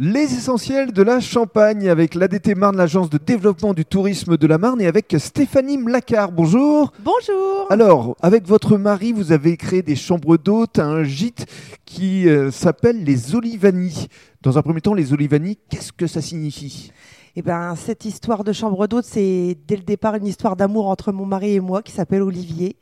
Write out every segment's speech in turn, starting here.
Les essentiels de la Champagne avec l'ADT Marne, l'agence de développement du tourisme de la Marne, et avec Stéphanie Mlacard. Bonjour. Bonjour. Alors, avec votre mari, vous avez créé des chambres d'hôtes, un gîte qui euh, s'appelle les Olivani. Dans un premier temps, les Olivani, qu'est-ce que ça signifie? Eh ben, cette histoire de chambre d'hôte, c'est dès le départ une histoire d'amour entre mon mari et moi qui s'appelle Olivier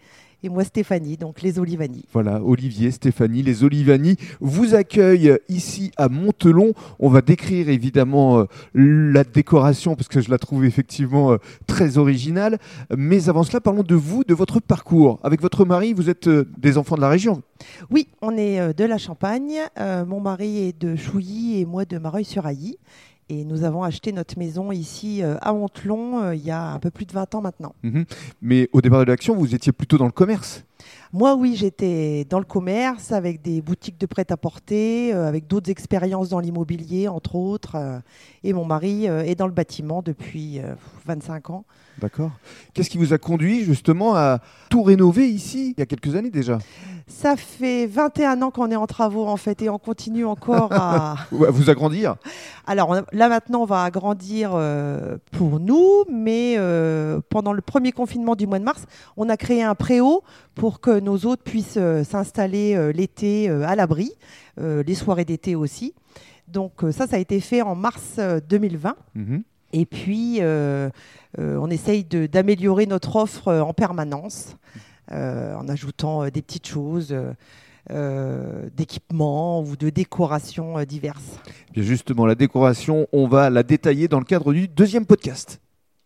et moi Stéphanie, donc les Olivani. Voilà, Olivier, Stéphanie, les Olivani vous accueillent ici à Montelon. On va décrire évidemment euh, la décoration parce que je la trouve effectivement euh, très originale. Mais avant cela, parlons de vous, de votre parcours. Avec votre mari, vous êtes euh, des enfants de la région. Oui, on est de la Champagne. mon mari est de Chouilly et moi de Mareuil-sur-Ailly. Et nous avons acheté notre maison ici euh, à Montelon euh, il y a un peu plus de 20 ans maintenant. Mhm. Mais au départ de l'action, vous étiez plutôt dans le commerce Moi, oui, j'étais dans le commerce avec des boutiques de prêt-à-porter, euh, avec d'autres expériences dans l'immobilier, entre autres. et mon mari est dans le bâtiment depuis 25 ans. D'accord. Qu'est-ce qui vous a conduit justement à tout rénover ici, il y a quelques années déjà? Ça fait 21 ans qu'on est en travaux en fait et on continue encore à vous agrandir? Alors là maintenant on va agrandir euh, pour nous, mais euh, pendant le premier confinement du mois de mars, on a créé un préau pour que nos hôtes puissent euh, s'installer l'été à l'abri, les soirées d'été aussi. Donc ça, ça a été fait en mars 2020. Mhm. Et puis on essaye d'améliorer notre offre en permanence. Euh, en ajoutant euh, des petites choses. Euh, d'équipements ou de décorations diverses. Bien justement, la décoration, on va la détailler dans le cadre du deuxième podcast.